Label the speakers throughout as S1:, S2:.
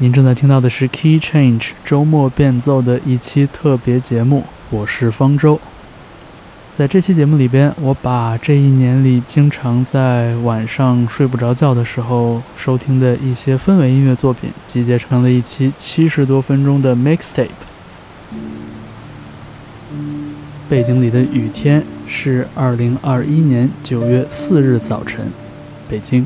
S1: 您正在听到的是 Key Change 周末变奏的一期特别节目，我是方舟。在这期节目里边，我把这一年里经常在晚上睡不着觉的时候收听的一些氛围音乐作品，集结成了一期七十多分钟的 mixtape。背景里的雨天是二零二一年九月四日早晨，北京。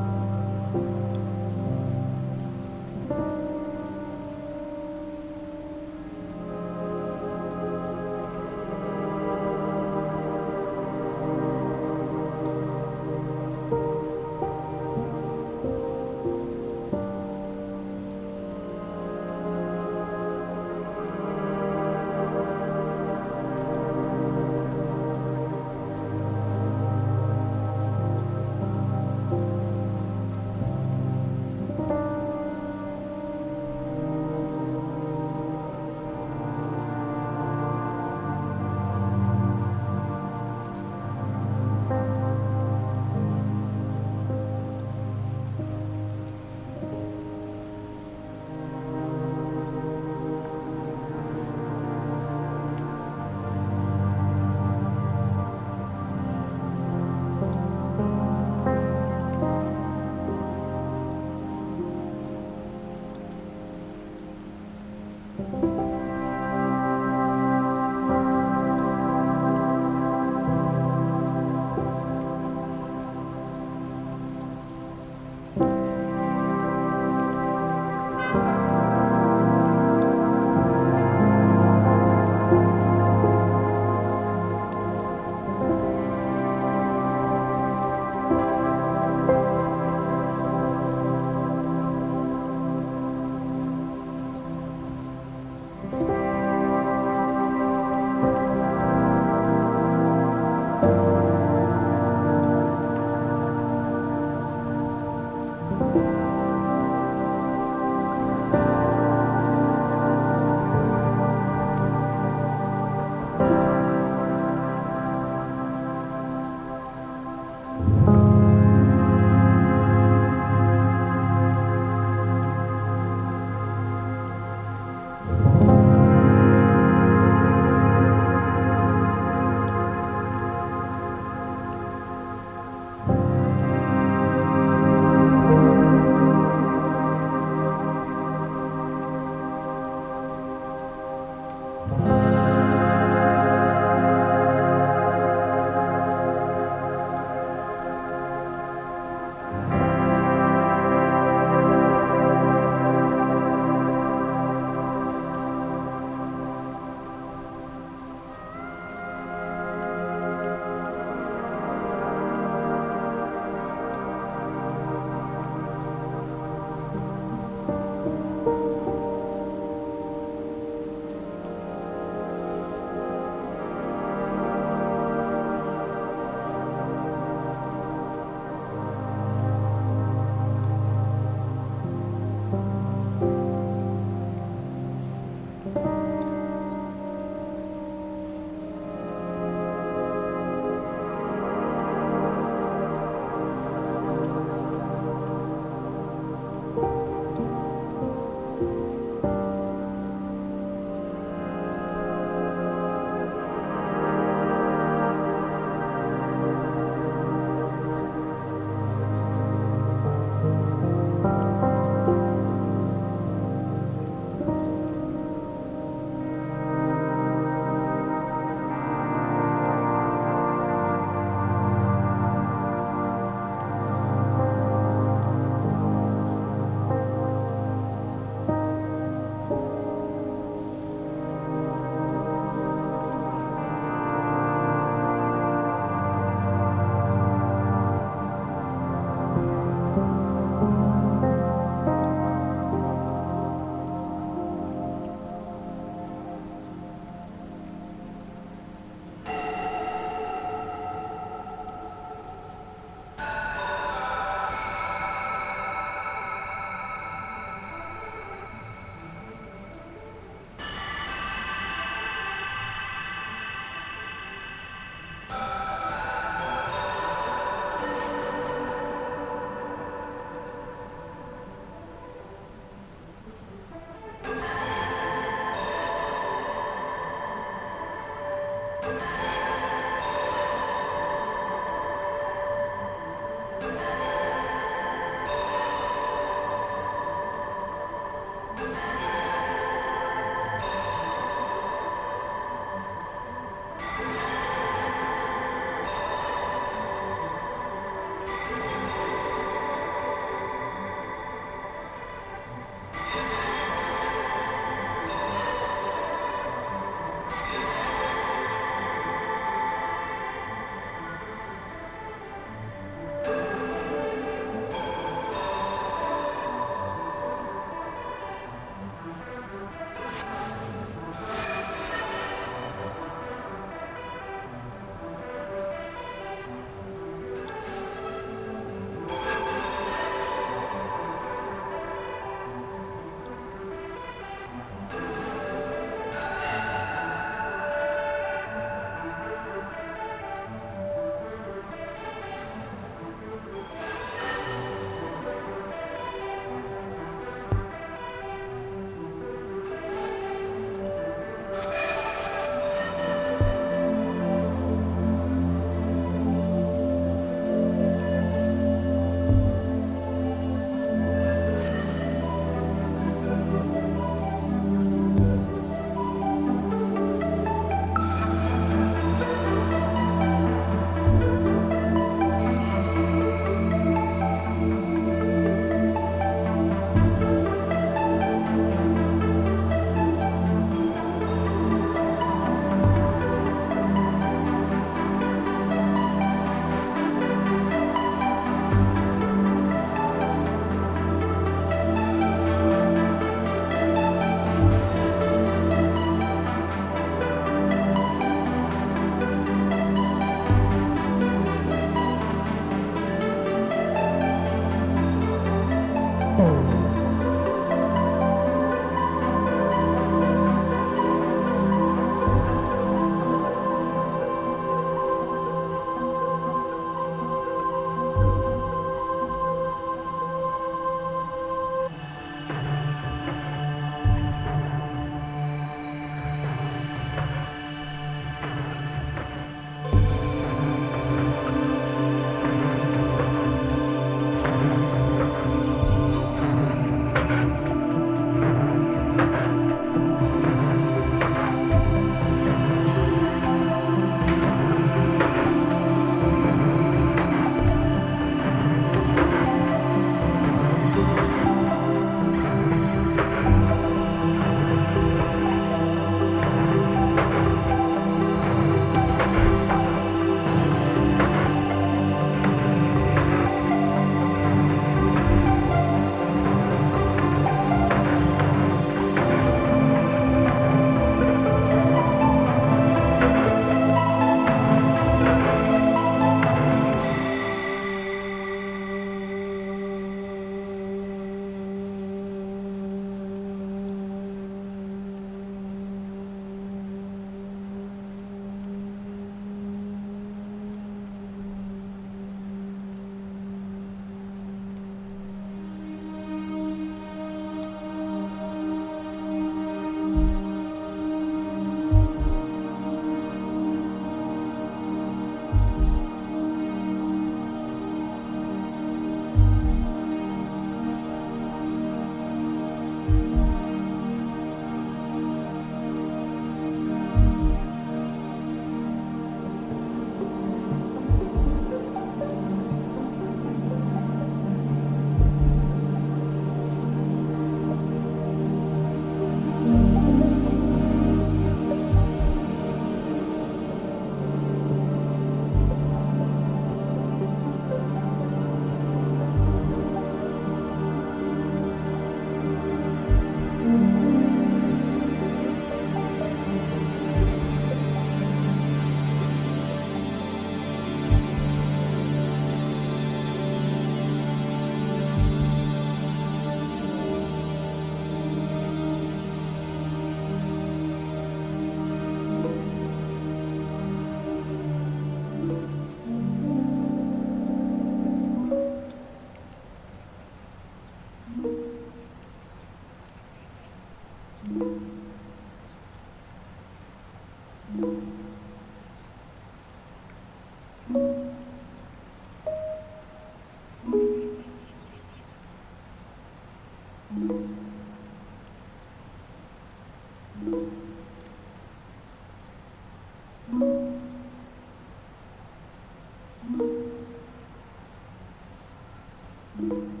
S1: thank you